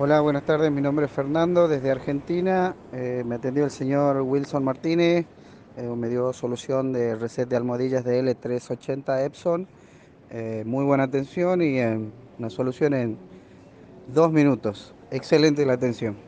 Hola, buenas tardes. Mi nombre es Fernando, desde Argentina. Eh, me atendió el señor Wilson Martínez. Eh, me dio solución de reset de almohadillas de L380 Epson. Eh, muy buena atención y una solución en dos minutos. Excelente la atención.